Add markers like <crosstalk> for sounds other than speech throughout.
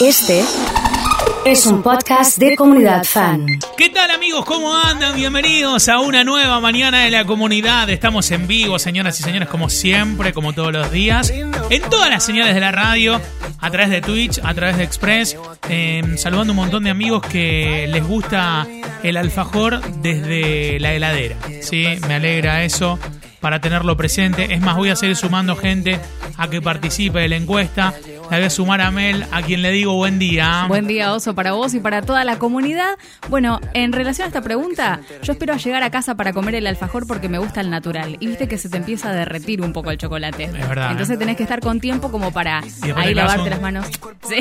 Este es un podcast de comunidad fan. ¿Qué tal amigos? ¿Cómo andan? Bienvenidos a una nueva mañana de la comunidad. Estamos en vivo, señoras y señores, como siempre, como todos los días, en todas las señales de la radio, a través de Twitch, a través de Express, eh, saludando un montón de amigos que les gusta el alfajor desde la heladera. Sí, me alegra eso para tenerlo presente. Es más, voy a seguir sumando gente a que participe de la encuesta. La voy a sumar a Mel, a quien le digo buen día. Buen día, Oso, para vos y para toda la comunidad. Bueno, en relación a esta pregunta, yo espero llegar a casa para comer el alfajor porque me gusta el natural. Y viste que se te empieza a derretir un poco el chocolate. Es verdad, Entonces ¿eh? tenés que estar con tiempo como para ahí lavarte un- las manos. Sí.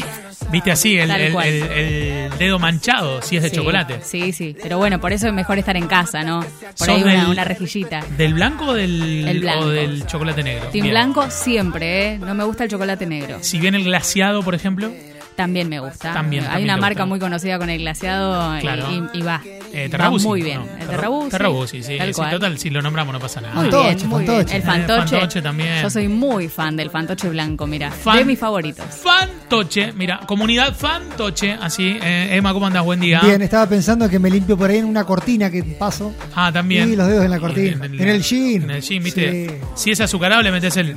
Viste así, el, el- cual. el- el dedo manchado, si es de Sí, chocolate. Sí, sí. Pero bueno, por eso es mejor estar en casa, ¿no? Por ¿Sos ahí una, del- una rejillita. ¿Del blanco o del, El blanco. o del chocolate negro? Team Bien. blanco siempre, ¿eh? No me gusta el chocolate negro. Si viene el glaseado, por ejemplo, También me gusta. También, Hay también una marca gusta. muy conocida con el glaseado y- Claro. y, y va. eh, Va muy bien. ¿no? El Terra- Terrabuzzi. Terrabuzzi, sí. Tal sí, total, si lo nombramos no pasa nada. Muy Fantoche, bien, muy bien. fantoche. El Eh, fantoche. también. Yo soy muy fan del fantoche blanco, mira. Fan- De mis favoritos. Fantoche, mira, comunidad Fantoche, así. eh, Emma, ¿cómo andás? Buen día. Bien, estaba pensando que me limpio por ahí en una cortina que paso. Ah, también. Y los dedos en la cortina. En el jean. En el jean, ¿viste? Sí. Si es azucarado, le metes el.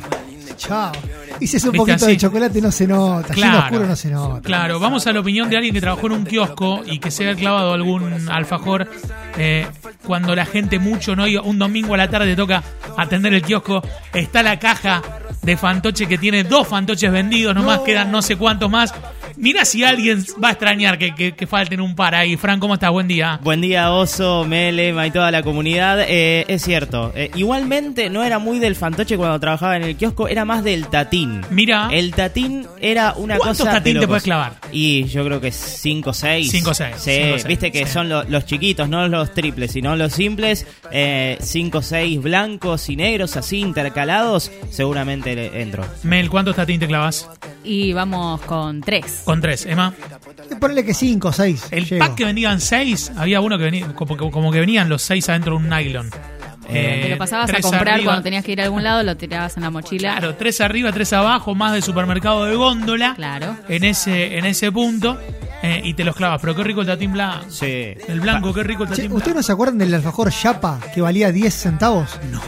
Chao. Y si es un ¿Viste poquito así? de chocolate no se nota. Jean oscuro no se nota. Claro, vamos a la opinión de alguien que trabajó en un kiosco y que se haya clavado algún alfajor. eh, cuando la gente mucho no iba, un domingo a la tarde toca atender el kiosco, está la caja de fantoche que tiene dos fantoches vendidos, nomás quedan no sé cuántos más. Mira si alguien va a extrañar que, que- que falten un par ahí. Fran, ¿cómo estás? Buen día. Buen día, Oso, Melema y toda la comunidad. Eh, es cierto, eh, igualmente no era muy del fantoche cuando trabajaba en el kiosco, era más del tatín. Mira. El tatín era una ¿Cuántos cosa. de tatín te puedes clavar? Y yo creo que 5 o 6. Cinco o seis, Sí, cinco o seis, viste que sí. son lo- los chiquitos, no los triples, sino los simples. 5 o 6 blancos y negros así intercalados. Seguramente entro. Mel, ¿cuántos tatín te clavas? Y vamos con tres. Con tres, Emma. Ponle que 5 o 6. El pack que venían seis, había uno que venía, como, como que venían los seis adentro de un nylon. Eh, Te lo pasabas a comprar arriba. cuando tenías que ir a algún lado, lo tirabas en la mochila. Claro, tres arriba, tres abajo, más de supermercado de góndola. Claro. En ese, en ese punto. Eh, y te los clavas. Pero qué rico el tatín blanco. Sí. El blanco, qué rico el Che, tatín ¿Ustedes no se acuerdan del alfajor Chapa que valía 10 centavos? No.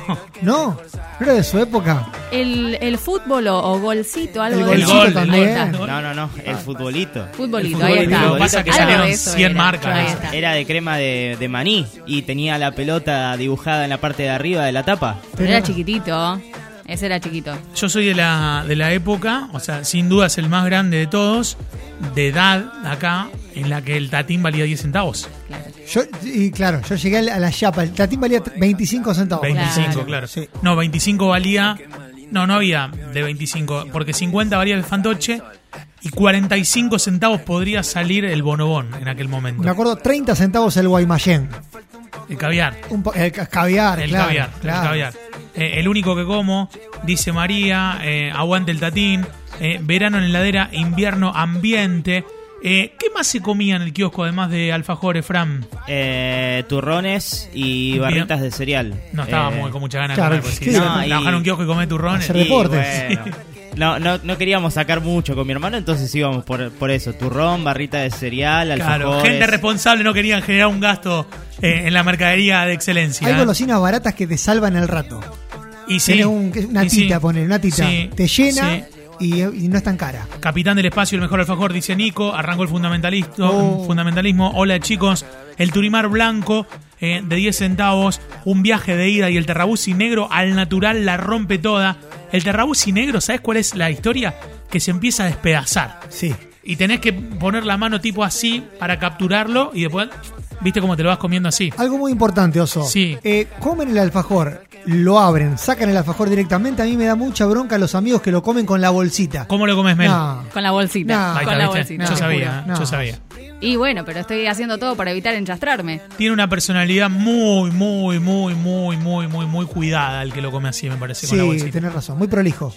¿No? ¿No era de su época? El, el fútbol o, o golcito, algo El de golcito gol, también. El gol. No, no, no, el futbolito. Futbolito, El ahí está. Lo que pasa que Algo salieron de eso 100 era. marcas. Era de crema de, de maní y tenía la pelota dibujada en la parte de arriba de la tapa. Pero era chiquitito. Ese era chiquito. Yo soy de la, de la época, o sea, sin duda es el más grande de todos, de edad acá, en la que el tatín valía 10 centavos. Claro. Yo, y claro, yo llegué a la- Chapa. El tatín valía 25 centavos. 25, Claro. claro. Sí. No, 25 valía. No, no había de 25, porque 50 valía el fantoche y 45 centavos podría salir el bonobón en aquel momento. Me acuerdo 30 centavos el Guaymallén. El caviar. Un el ca- caviar, El claro, caviar, claro. el caviar. Eh, el único que como, dice María, eh, aguante el tatín, eh, verano en heladera, invierno ambiente. Eh, ¿Qué más se comía en el kiosco además de alfajores, Fran? Eh, turrones y barritas de cereal. No estaba Eh, muy con mucha ganas claro, de comer, porque sí, si no, trabajar en un y- kiosco y comer turrones. Hacer y deportes. bueno, no, no, no queríamos sacar mucho con mi hermano, entonces íbamos por, por eso. Turrón, barrita de cereal, Claro, alfajores. gente responsable no querían generar un gasto eh, en la mercadería de excelencia. Hay golosinas baratas que te salvan el rato. Y sí, Tenés un- una y sí. tita, poner una tita. Sí, te llena y no es tan cara. Capitán del espacio, el mejor alfajor, dice Nico. Arrancó el fundamentalismo. Oh. fundamentalismo. Hola chicos. El Turimar blanco eh, de 10 centavos. Un viaje de ida y el Terrabusi negro al natural la rompe toda. El Terrabusi negro, ¿sabes cuál es la historia? Que se empieza a despedazar. Sí. Y tenés que poner la mano tipo así para capturarlo y después, ¿viste cómo te lo vas comiendo así? Algo muy importante, Oso. Sí. Eh, comen el alfajor, lo abren, sacan el alfajor directamente. A mí me da mucha bronca los amigos que lo comen con la bolsita. ¿Cómo lo comes, Mel? No. Con la bolsita. No. Con la ¿viste? bolsita. Yo sabía, no. yo sabía. Y bueno, pero estoy haciendo todo para evitar enchastrarme. Tiene una personalidad muy, muy, muy, muy, muy, muy, muy cuidada el que lo come así, me parece, con la Sí, bolsita. tenés razón, muy prolijo.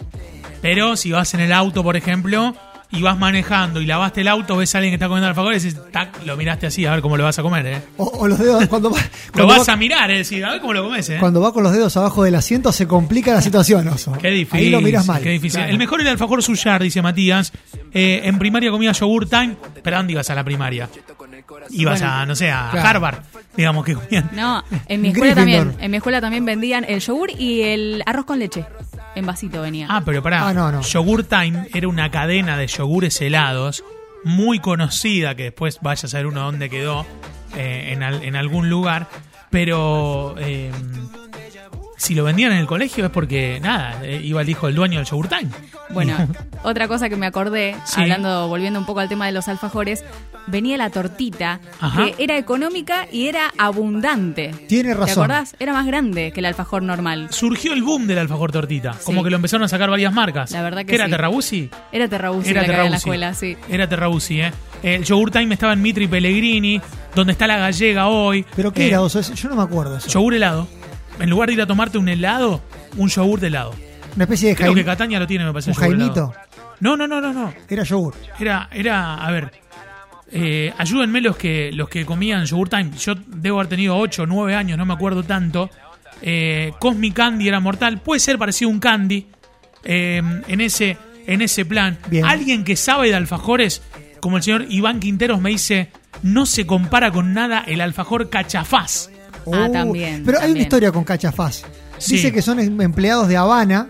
Pero si vas en el auto, por ejemplo, y vas manejando y lavaste el auto, ves a alguien que está comiendo alfajor y dices, tac, lo miraste así, a ver cómo lo vas a comer, ¿eh? O, o los dedos, cuando va, <laughs> Lo cuando vas va- a mirar, es decir, a ver cómo lo comes, ¿eh? cuando va con los dedos abajo del asiento se complica la situación, <laughs> Oso. Qué difícil. Ahí lo miras mal. Qué difícil. Claro. El mejor es el alfajor suyar, dice Matías. eh, en primaria comía yogur time, pero ¿a dónde ibas a la primaria? Ibas Bueno. a, no sé, a Claro. Harvard, digamos que comían. No, en mi escuela también. En mi escuela también vendían el yogur y el arroz con leche. En vasito venía. Ah, pero pará. Ah, no, no. Yogur Time era una cadena de yogures helados muy conocida, que después vaya a saber uno dónde quedó, eh, en, al- en algún lugar. Pero eh, si lo vendían en el colegio es porque, nada, eh, iba el hijo del dueño del Yogur Time. Bueno, <laughs> otra cosa que me acordé, Sí. hablando, volviendo un poco al tema de los alfajores, venía la tortita, Ajá. que era económica y era abundante. Tiene ¿Te razón. acordás? Era más grande que el alfajor normal. Surgió el boom del alfajor tortita, como que lo empezaron a sacar varias marcas. La verdad que ¿Qué era. Terrabusi? Era Terrabusi Era la que había en la Terrabusi. escuela, sí. Era Terrabusi, ¿eh? El Yogur Time estaba en Mitri Pellegrini, donde está la gallega hoy. ¿Pero qué Eh, era? Oso? Yo no me acuerdo eso. Yogur helado. En lugar de ir a tomarte un helado, un yogur de helado. Una especie de Creo que Cataña lo tiene, me parece. un jaimito. No, no, no, no, no. Era yogur. Era, era, a ver. eh, ayúdenme los que los que comían Yogur Time. Yo debo haber tenido 8 o 9 años, no me acuerdo tanto. Eh, Cosmic Candy era mortal. Puede ser parecido a un candy. eh, en ese en ese plan. Bien. Alguien que sabe de alfajores, como el señor Iván Quinteros, me dice: No se compara con nada el alfajor cachafaz. Ah, Oh, también, Pero hay una historia con Cachafaz. Sí. Dice que son em- empleados de Habana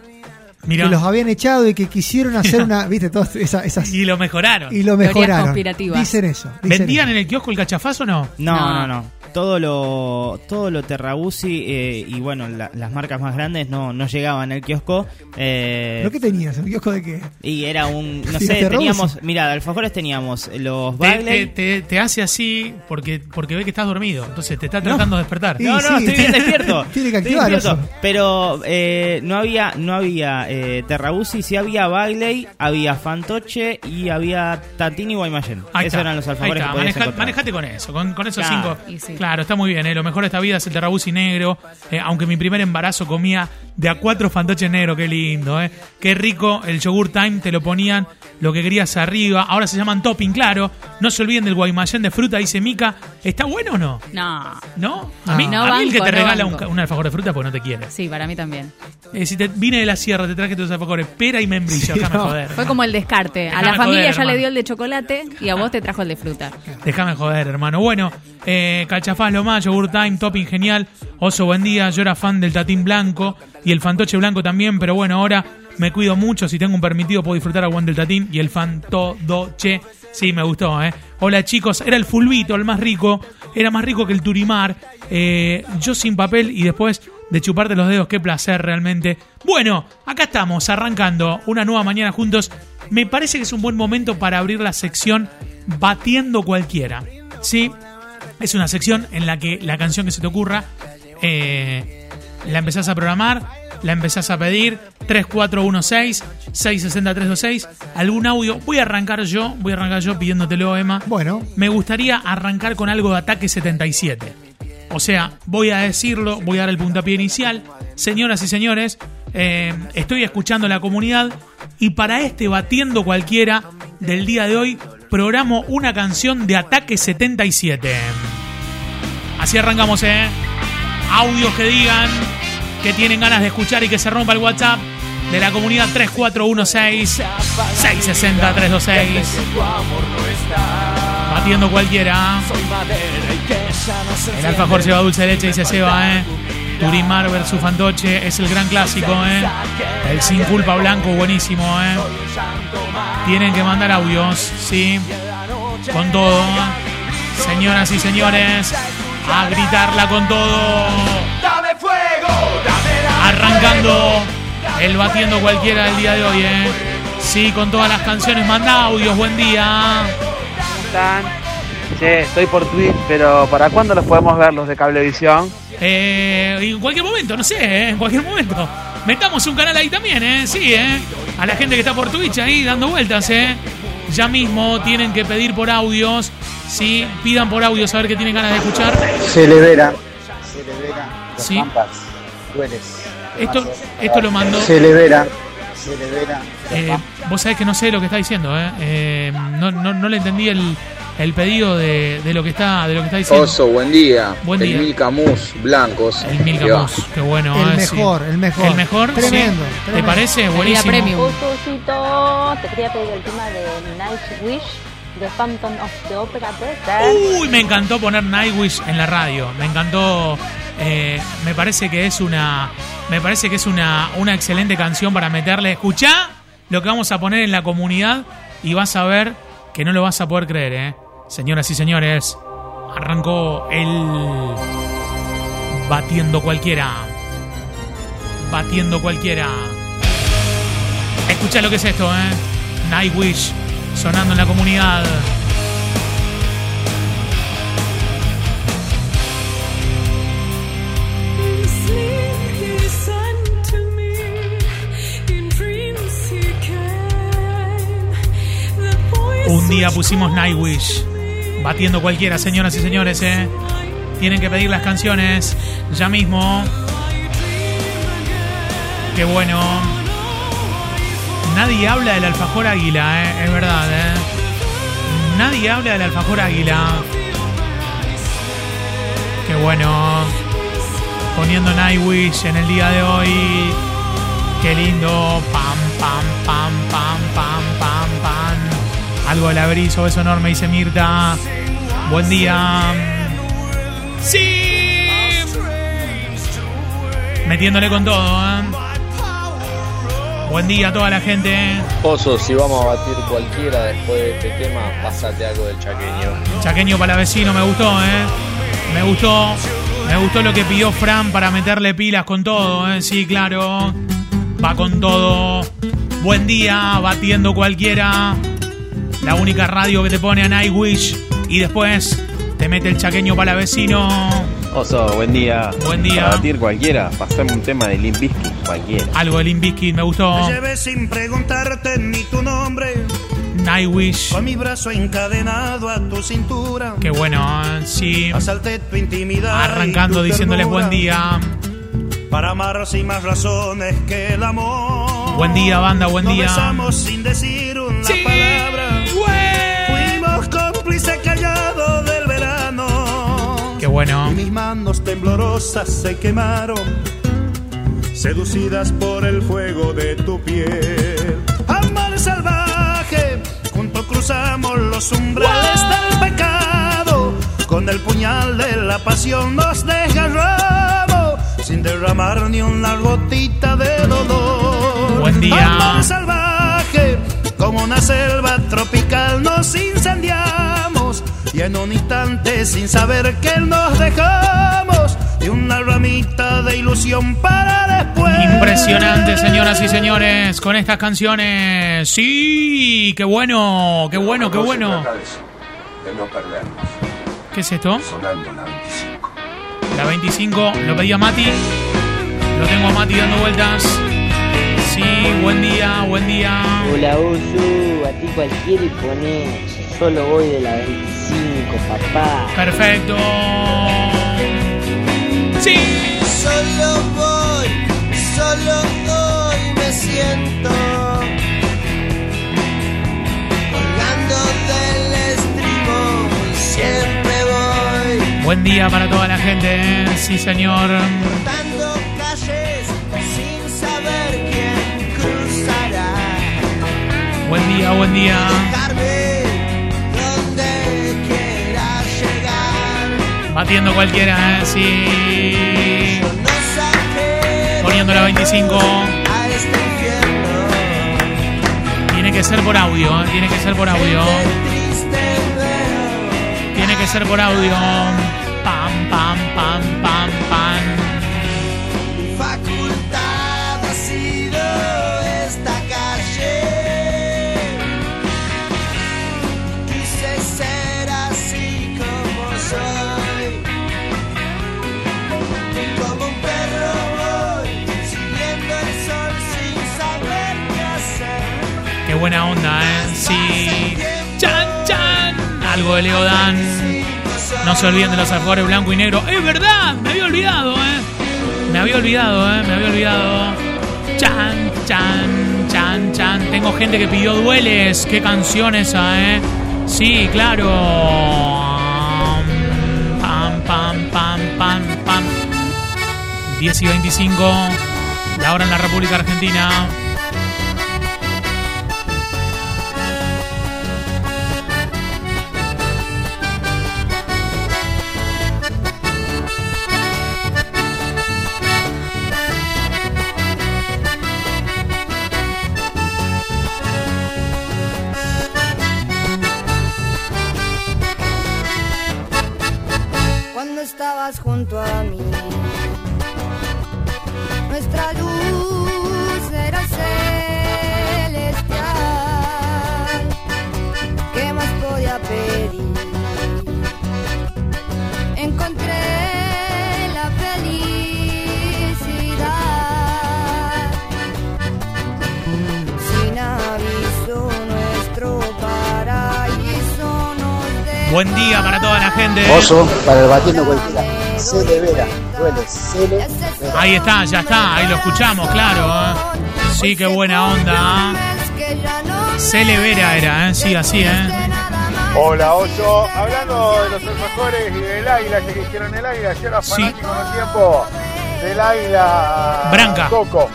Mirá. que los habían echado y que quisieron hacer <laughs> una. ¿Viste? Todas esa- esas. Y lo mejoraron. Y lo mejoraron. Dicen eso. dicen ¿Vendían eso. en el kiosco el cachafaz o no? No, No. no, no. Todo lo, todo lo Terrabusi eh, y bueno, la- las marcas más grandes no, no llegaban al kiosco. eh, ¿Pero qué tenías? ¿Un kiosco de qué? y era un, <laughs> no sé, Terrabusi. teníamos, mira, de alfajores teníamos los Te, te, Bagley. te- te hace así porque, porque ve que estás dormido. Entonces te está tratando de despertar. <laughs> No, no, sí. estoy bien <laughs> despierto. Tiene que activar eso. Pero eh, no había, no había eh, Terrabusi, sí había Bagley, había Fantoche y había Tatini y Guaymallén. Ahí Esos está, eran los ahí alfajores está. que podías Maneja- encontrar. manejate con eso, con, con esos Claro. cinco. Y sí. Claro, está muy bien. ¿eh? Lo mejor de esta vida es el terrabusi negro. eh, aunque mi primer embarazo comía de a cuatro fantoches negros. Qué lindo, ¿eh? Qué rico. El yogur time te lo ponían lo que querías arriba. Ahora se llaman topping, claro. No se olviden del guaymallén de fruta, dice Mica. ¿Está bueno o no? No. ¿No? A mí, No a mí el que te no regala un, alfajor de fruta porque no te quiere. Sí, para mí también. Eh, si te vine de la sierra, te traje tus alfajores, pera y membrillo, Sí, déjame no. joder. Fue como el descarte. A la familia joder, ya hermano. le dio el de chocolate y a vos te trajo el de fruta. Déjame joder, hermano. Bueno, eh, lo más, Yogur Time, Topping genial. Oso, buen día. Yo era fan del Tatín Blanco y el Fantoche Blanco también, pero bueno, ahora me cuido mucho. Si tengo un permitido, puedo disfrutar a Juan del Tatín y el Fantoche. Sí, me gustó, ¿eh? Hola, chicos. Era el Fulvito, el más rico. Era más rico que el Turimar. Eh, yo sin papel y después de chuparte los dedos. Qué placer, realmente. Bueno, acá estamos, arrancando una nueva mañana juntos. Me parece que es un buen momento para abrir la sección Batiendo Cualquiera. ¿Sí? Es una sección en la que la canción que se te ocurra eh, la empezás a programar, la empezás a pedir 3416-660-326, algún audio. Voy a arrancar yo, voy a arrancar yo pidiéndotelo, Emma. Bueno, Me gustaría arrancar con algo de Ataque 77. O sea, voy a decirlo, voy a dar el puntapié inicial. Señoras y señores, eh, estoy escuchando la comunidad y para este Batiendo Cualquiera del día de hoy, programo una canción de Ataque 77. Así arrancamos, ¿eh? Audios que digan que tienen ganas de escuchar y que se rompa el WhatsApp de la comunidad 3416-660-326. Batiendo cualquiera. El alfajor lleva dulce de leche y se ceba, ¿eh? Turimar versus Fantoche es el gran clásico, ¿eh? El sin culpa blanco, buenísimo, ¿eh? Tienen que mandar audios, ¿sí? Con todo. Señoras y señores, a gritarla con todo. Arrancando el batiendo cualquiera del día de hoy, ¿eh? Sí, con todas las canciones, manda audios, buen día. Che, estoy por Twitch, pero ¿para cuándo los podemos ver los de Cablevisión? Eh, en cualquier momento, no sé, ¿eh? en cualquier momento. Metamos un canal ahí también, ¿eh? Sí, ¿eh? A la gente que está por Twitch ahí dando vueltas, ¿eh? Ya mismo tienen que pedir por audios, ¿sí? Pidan por audios a ver qué tienen ganas de escuchar. Se le verá. Se le verá. Los Sí. Pampas. Tú eres. Esto, esto lo mandó... Se le verá. Se le verá. Eh, vos sabés que no sé lo que está diciendo, ¿eh? Eh, no, no, no le entendí el, el pedido de, de lo que está de lo que está diciendo. Oso, buen día. Buen el día. Milka Mousse blancos. El va. Mousse, qué bueno. El eh, sí. mejor, el mejor. El mejor, sí. Tremendo, ¿Te tremendo. parece? Calidad Buenísimo. premium. Te quería pedir el tema de Night Wish de Phantom of the Opera. Uy, me encantó poner Nightwish en la radio. Me encantó. eh, me parece que es una. Me parece que es una, una excelente canción para meterle. Escuchá lo que vamos a poner en la comunidad y vas a ver que no lo vas a poder creer, ¿eh? Señoras y señores, arrancó el. Batiendo cualquiera. Batiendo cualquiera. Escucha lo que es esto, ¿eh? Nightwish sonando en la comunidad. Un día pusimos Nightwish. Batiendo cualquiera, señoras y señores, ¿eh? Tienen que pedir las canciones ya mismo. Qué bueno. Nadie habla del alfajor águila, ¿eh? Es verdad, ¿eh? Nadie habla del alfajor águila. Qué bueno. Poniendo Nightwish en el día de hoy. Qué lindo. Pam, pam, pam, pam, pam. Algo de abrizo, beso enorme, dice Mirta. Buen día. Sí. Metiéndole con todo, ¿eh? Buen día a toda la gente. Oso, si vamos a batir cualquiera después de este tema, pásate algo del chaqueño. Chaqueño para vecino, me gustó, ¿eh? Me gustó. Me gustó lo que pidió Fran para meterle pilas con todo, ¿eh? Sí, claro. Va con todo. Buen día, batiendo cualquiera. La única radio que te pone a Nightwish. Y después te mete el chaqueño para vecino. Oso, buen día. Buen día. Para batir cualquiera, pasame un tema de Limp Bizkit, cualquiera. Algo de Limp Bizkit, me gustó. llevé sin preguntarte ni tu nombre, Nightwish. con mi brazo encadenado a tu cintura. Qué bueno, ¿eh? sí. Asalté tu intimidad. Arrancando tu diciéndoles buen día. Para amar sin más razones que el amor. Buen día, banda, buen Nos día. besamos sin decir una Sí, bueno. Y mis manos temblorosas se quemaron, seducidas por el fuego de tu piel. Amor salvaje, juntos cruzamos los umbrales del pecado. Con el puñal de la pasión nos desgarramos, sin derramar ni una gotita de dolor. Buen día. Amor salvaje, como una selva tropical nos incendiamos y en un instante sin saber que nos dejamos y una ramita de ilusión para después. Impresionante, señoras y señores, con estas canciones. Sí, qué bueno, qué bueno, qué bueno. De no perdernos, ¿Qué es esto? sonando la 25. La 25, lo pedía Mati. Lo tengo a Mati dando vueltas. Sí, buen día, buen día. Hola Osu, a ti cualquiera y pone solo voy de la 25, papá. Perfecto. Sí. Solo voy, solo hoy me siento colgando del estribo y siempre voy Buen día para toda la gente. ¿eh? Sí, señor. dando calles sin saber quién cruzará. Buen día, buen día. Batiendo cualquiera, ¿eh? Sí. No saqué Poniendo la 25. a este infierno. Tiene que ser por audio, ¿eh? Tiene que ser por audio. Tiene que ser por audio. Pam, pam, pam, pam, Algo de Leodan. No se olviden de los alfajores blanco y negro. Es verdad, me había olvidado, ¿eh? Me había olvidado, ¿eh? Me había olvidado. Chan, chan, chan, chan. Tengo gente que pidió dueles. Qué canción esa, ¿eh? Sí, claro. Pam, pam, pam, pam, pam. 10 y 25. La hora en la República Argentina. Estabas junto a mí. Nuestra luz era celestial. ¿Qué más podía pedir? Encontré la felicidad. Sin aviso, nuestro paraíso nos dejó. Buen día para toda la gente. Oso para el batiendo cualquiera. Vera. Duele, Cele Vera. Ahí está, ya está, ahí lo escuchamos, claro. ¿eh? Sí, qué buena onda. ¿eh? Cele Vera era, ¿eh? sí, así, ¿eh? Hola, Oso. Hablando de los alfajores y del águila que hicieron el águila, yo era Sí. fanático en un tiempo del águila Branca. Coco.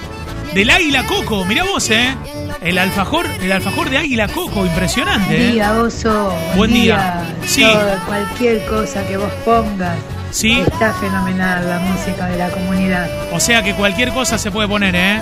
Del Águila Coco, mirá vos, ¿eh? El alfajor, el alfajor de Águila Coco, impresionante, ¿eh? Día, oso. Buen día. Sí. Todo, cualquier cosa que vos pongas. Sí. Está fenomenal la música de la comunidad. O sea que cualquier cosa se puede poner, ¿eh?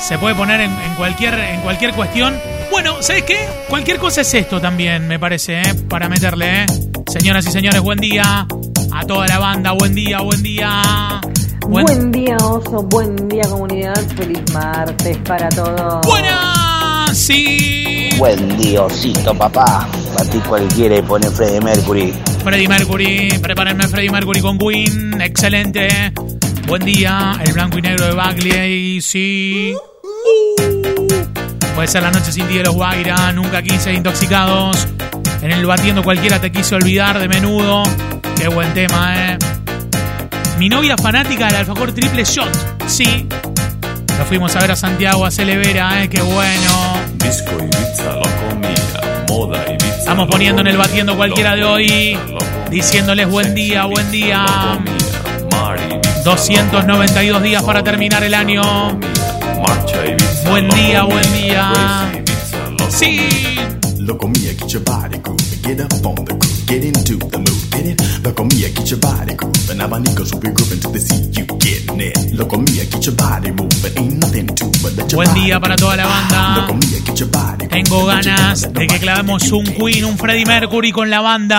Se puede poner en, en cualquier, en cualquier cuestión. Bueno, ¿sabes qué? Cualquier cosa es esto también, me parece, ¿eh? Para meterle, ¿eh? Señoras y señores, buen día. A toda la banda, buen día, buen día. Buen, día, oso. Buen día, comunidad. Feliz martes para todos. Buena, sí. Buen diosito, papá. Batí cualquiera y pone Freddie Mercury. Freddie Mercury, prepárenme Freddie Mercury con Queen, excelente. Buen día, el blanco y negro de Bagley, sí. Puede ser la noche sin ti de los Guaira, nunca quise intoxicados. En el batiendo cualquiera te quise olvidar de menudo. Qué buen tema, eh. Mi novia fanática del alfajor triple shot, sí. Lo fuimos a ver a Santiago, a Celevera, eh, qué bueno. Disco Ibiza lo comía, moda Ibiza. Estamos poniendo en el batiendo cualquiera de hoy, diciéndoles buen día, buen día. 292 días para terminar el año. Buen día, buen día. Sí. Get up on the groove, get into the mood, get it. Get your body grooving, abanicos will be grooving till they see you getting it. Lo comía, get your body moving, ain't nothing to but let your Buen día para toda la banda. comía, get your body Tengo ganas de que clavemos un Queen, un Freddie Mercury con la banda.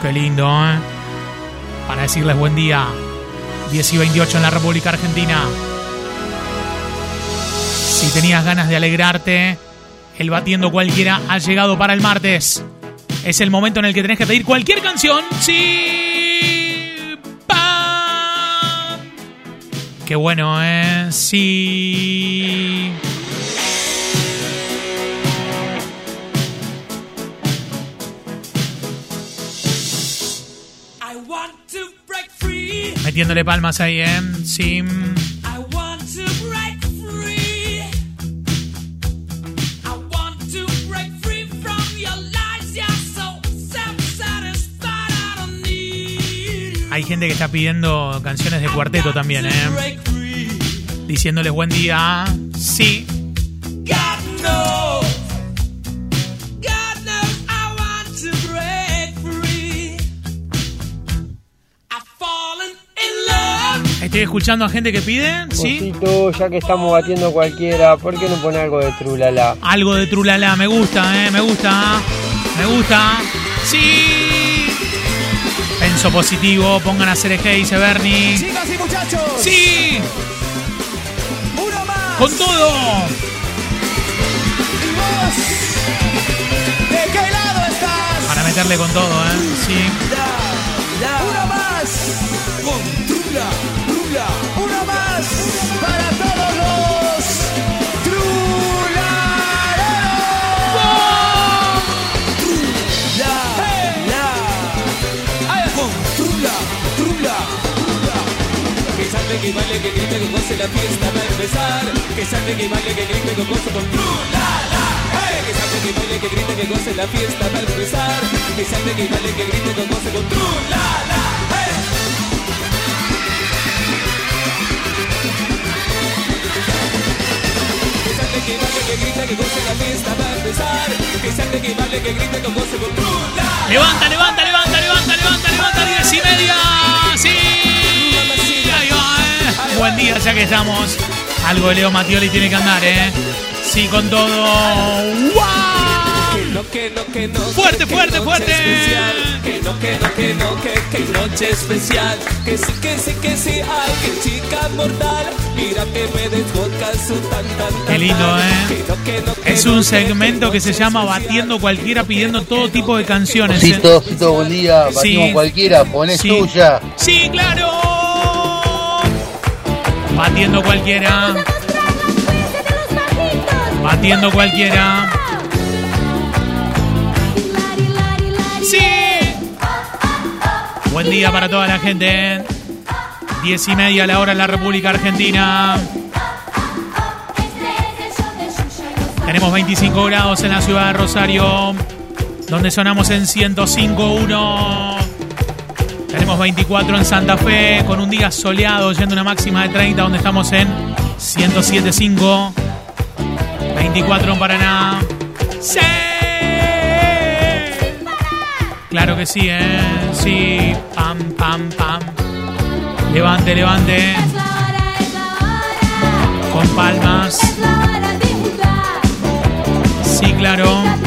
Qué lindo, ¿eh? Para decirles buen día. 10 y 28 en la República Argentina. Si tenías ganas de alegrarte, el batiendo cualquiera ha llegado para el martes. Es el momento en el que tenés que pedir cualquier canción. Sí. ¡Pam! Qué bueno, ¿eh? Sí. Metiéndole palmas ahí, ¿eh? Sí. Hay gente que está pidiendo canciones de cuarteto también, ¿eh? Break free. Diciéndoles buen día. Sí. God knows. God knows I want to break free. I've fallen in love. Estoy escuchando a gente que pide, ¿sí? Ya que estamos batiendo cualquiera, ¿por qué no pone algo de trulala? Algo de trulala, me gusta, ¿eh? Me gusta. Me gusta. Sí. Penso positivo, pongan a hacer dice Bernie. Chicas y muchachos. Sí. Uno más. Con todo. Y vos. ¿De qué lado estás? Para meterle con todo, ¿eh? Sí. Uno más. Con Trula, Trula. Uno más. Para salve, que baile, que grite, que goce, la fiesta va a empezar. Que salve, que baile, que grite, que goce con Trulala. goce la fiesta va a empezar. Que salte, que baile, que grite con goce con tru la la. ¡Hey! Que salte, que baile, que grite, que goce la fiesta va empezar. Que salte, que baile, que grite con goce con la la. Levanta, levanta, levanta, levanta, levanta, levanta, diez y media. Sí. Eh. Buen día, ya que estamos. Algo de Leo Mattioli tiene que andar, ¿eh? Sí, con todo. ¡Wow! Fuerte, fuerte, fuerte. Que no, que no, que no, que, que noche especial. Que sí, que sí, que sí, ay, que chica mortal. Mira que me desboca su tan, tan, tan. Qué lindo, ¿eh? Que no, que no, que Es un segmento que se llama Batiendo Cualquiera pidiendo todo tipo de canciones. ¿eh? Osito, Osito, buen día. Batimos Sí. cualquiera, poné Sí. suya. Sí, claro. Batiendo cualquiera. Batiendo cualquiera. Sí. Buen día para toda la gente. Diez y media la hora en la República Argentina. Tenemos 25 grados en la ciudad de Rosario, donde sonamos en 105.1. Tenemos 24 en Santa Fe, con un día soleado, yendo una máxima de 30, donde estamos en 107.5. 24 en Paraná. ¡Sí! Claro que sí, ¿eh? Sí. Pam, pam, pam. Levante, levante. Con palmas. Sí, claro.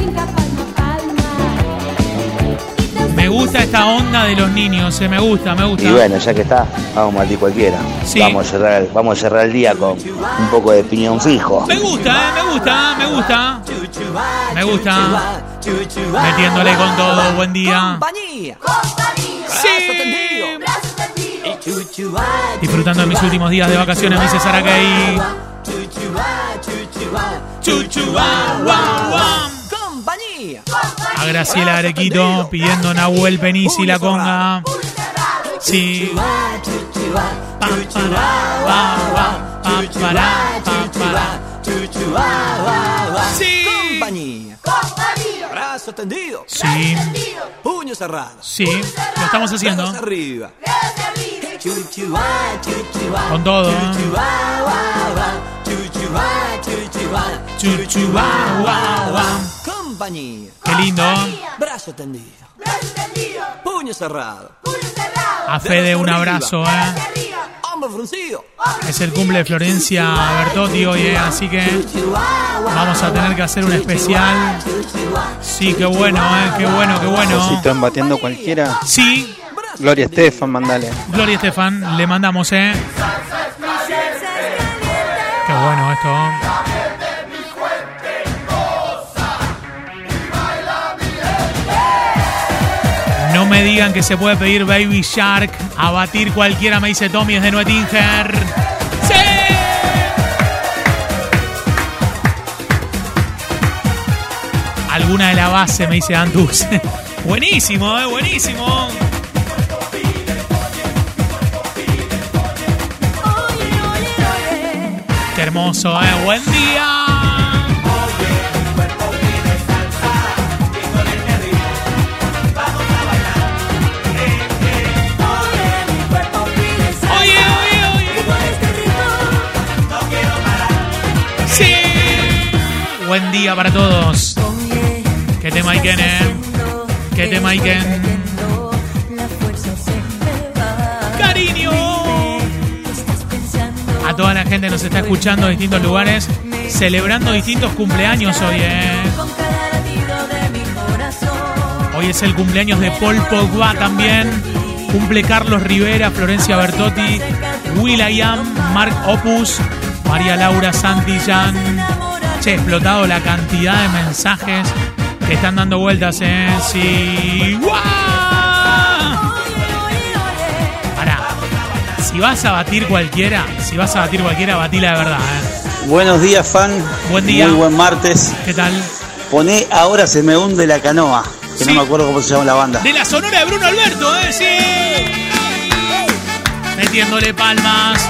Me gusta esta onda de los niños, eh, me gusta, me gusta. Y bueno, ya que está, vamos a batir cualquiera. Sí. Vamos, a cerrar, vamos a cerrar el día con un poco de piñón fijo. Me gusta, eh, me gusta, me gusta. Me gusta. Metiéndole con todo, buen día. Disfrutando de mis últimos días de vacaciones, me dice Sara Kay. Guau. A Graciela Arequito pidiendo Nahuel Penici la conga. Sí. Sí. Compañía. Brazo tendido. Sí. Puño cerrado. Sí, lo estamos haciendo. Arriba. Con todo. ¿eh? Chuchuá, Compañía. Qué lindo. Brazo tendido. Puño cerrado. A Fede un abrazo, ¿eh? Hombro fruncido. Es el cumple de Florencia Bertotti hoy, ¿eh? Así que vamos a tener que hacer un especial. Sí, qué bueno, ¿eh? Qué bueno, qué bueno. Osito, en bateando cualquiera. Sí, Gloria Estefan, mandale. Gloria Estefan, le mandamos, ¿eh? Qué bueno esto. Me digan que se puede pedir Baby Shark a batir cualquiera, me dice Tommy, es de Nuetinger. ¡Sí! Alguna de la base, me dice Antus. <laughs> buenísimo, eh, buenísimo. Qué hermoso, eh. Buen día. Día para todos. Que te maiquen, eh. Que te maiquen. Cariño. A toda la gente nos está escuchando en distintos lugares, celebrando distintos cumpleaños hoy, eh. Hoy es el cumpleaños de Paul Pogba también. Cumple Carlos Rivera, Florencia Bertotti, Will.i.am, Mark Opus, María Laura Santillán. Che, explotado la cantidad de mensajes que están dando vueltas. Sí. ¡Guau! Pará. Si vas a batir cualquiera, si vas a batir cualquiera, batila de verdad, ¿eh? Buenos días, fan. Buen día. Muy buen martes. ¿Qué tal? Poné Ahora se me hunde la canoa. Que Sí. no me acuerdo cómo se llama la banda. De la sonora de Bruno Alberto, ¿eh? Sí. Metiéndole palmas.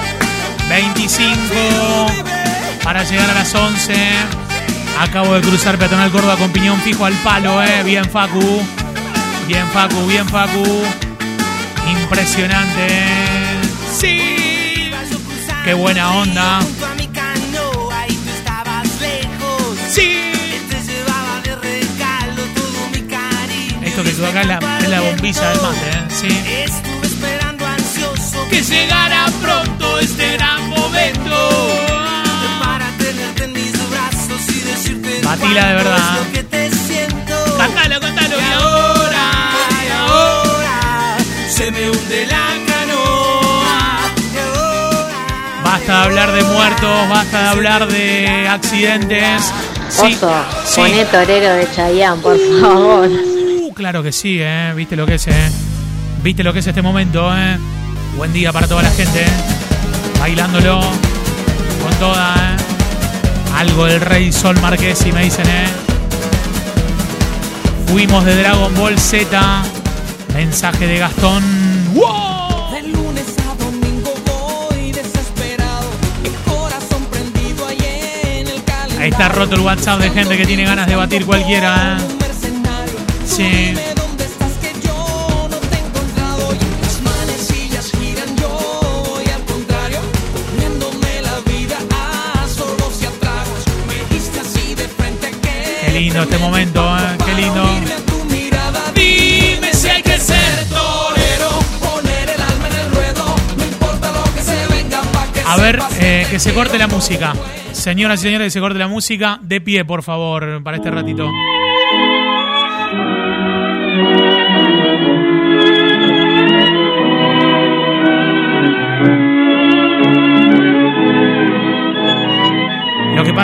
25 para llegar a las 11. Acabo de cruzar peatonal Córdoba con piñón fijo al palo, eh. Bien, Facu. Bien, Facu, bien, Facu. Impresionante. Sí. Qué buena onda. Sí. Esto que suena acá es la, es la bombilla del mate, ¿eh? Sí. Que llegara pronto este gran momento. Batila de verdad. Cántalo, cántalo. Y ahora, y ahora, se me hunde la canoa. Basta de hablar de muertos, basta de hablar de accidentes. Sí, Oso, sí. poné torero de Chayanne, por favor. Uh, claro que sí, ¿eh? ¿Viste lo que es, eh? ¿Viste lo que es este momento, eh? Buen día para toda la gente, ¿eh? Bailándolo con toda, ¿eh? Algo del Rey Sol Marqués, y me dicen, ¿eh? Fuimos de Dragon Ball Z. Mensaje de Gastón. ¡Wow! Ahí está roto el WhatsApp de gente que tiene ganas de batir cualquiera, ¿eh? Sí. Lindo este momento, ¿eh? Qué lindo. Dime si hay que ser torero, poner el alma en el ruedo, no importa lo que se venga A ver, eh, que se corte la música. Señoras y señores, que se corte la música. De pie, por favor, para este ratito.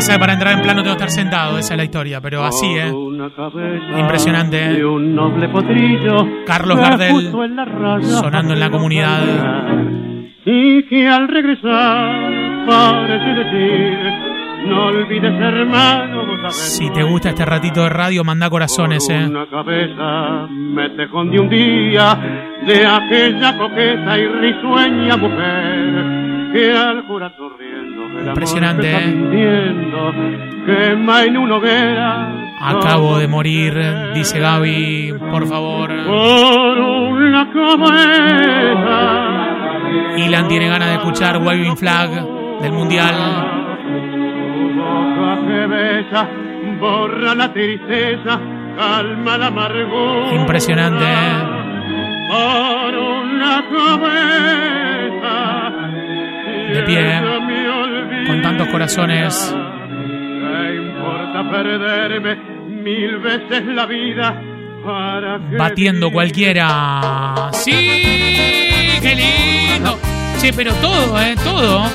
Pasa que para entrar en plano tengo que estar sentado, esa es la historia, pero así, ¿eh? Impresionante, ¿eh? Carlos Gardel sonando en la comunidad. y que al regresar parece decir no olvides hermano vos sabés Si te gusta este ratito de radio, manda corazones, ¿eh? una cabeza me tejón de un día de aquella coqueta y risueña mujer que al amor Impresionante, ¿eh? Acabo de morir, dice Gaby, por favor. Ilan tiene ganas de escuchar Waving Flag del Mundial. borra la tristeza calma la amargura Impresionante, ¿eh? por una cabeza De pie, tantos corazones. ¿Qué importa perderme mil veces la vida para que Batiendo cualquiera. ¡Sí! ¡Qué lindo! Che, pero todo, ¿eh? Todo.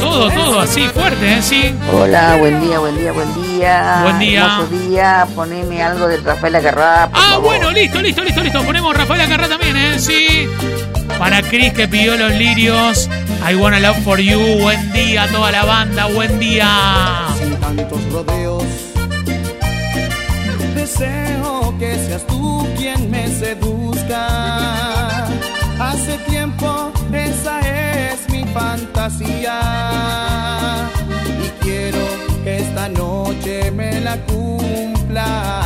Todo, todo así, fuerte, ¿eh? Sí. Hola, buen día, buen día, buen día. Buen día. Hermoso día, poneme algo de Rafael Acarrá, Ah, favor. bueno, listo, listo, listo, listo. Ponemos Rafael Acarrá también, ¿eh? Sí. Para Chris que pidió los lirios. I wanna love for you. Buen día a toda la banda. Buen día. Sin tantos rodeos. Deseo que seas tú quien me seduzca. Hace tiempo esa es mi fantasía. Y quiero que esta noche me la cumplas.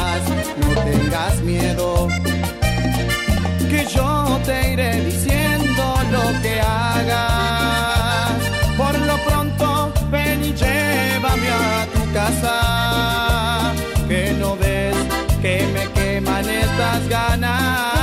Estas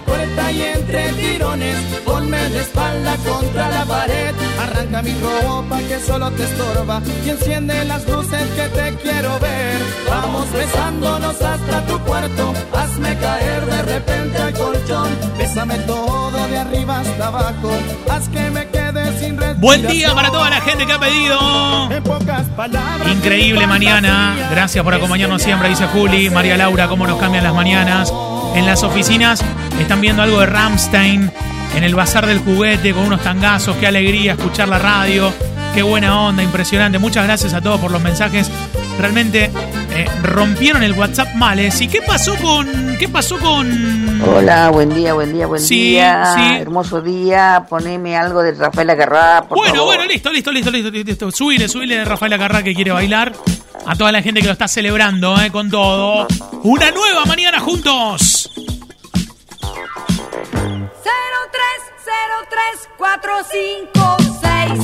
puerta y entre tirones, ponme de espalda contra la pared. Arranca mi ropa que solo te estorba y enciende las luces que te quiero ver. Vamos besándonos hasta tu puerto, hazme caer de repente al colchón. Bésame todo de arriba hasta abajo, haz que me quede sin respiración. Buen día para toda la gente que ha pedido. En pocas palabras, Increíble mañana. Gracias por acompañarnos siempre, dice Juli. María Laura, cómo nos cambian las mañanas. En las oficinas están viendo algo de Ramstein. En el bazar del juguete con unos tangazos. Qué alegría escuchar la radio. Qué buena onda, impresionante. Muchas gracias a todos por los mensajes. realmente eh, rompieron el WhatsApp males. ¿Y qué pasó con. ¿Qué pasó con. Hola, buen día, buen día, buen Sí, día. sí. Hermoso día. Poneme algo de Rafaela Carrá, por Bueno, favor. bueno, listo, listo, listo, listo, listo. Subile, subile de Rafael Acarrá que quiere bailar. A toda la gente que lo está celebrando, eh, con todo. Una nueva mañana juntos. 456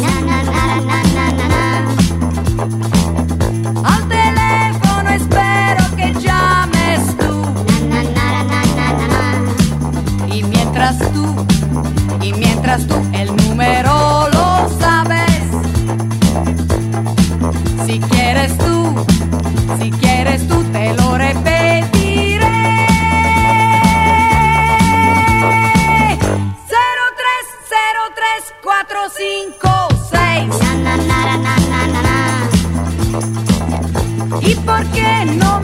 Al teléfono espero que llames tú. Y mientras tú, y mientras tú el número ¿Y por qué no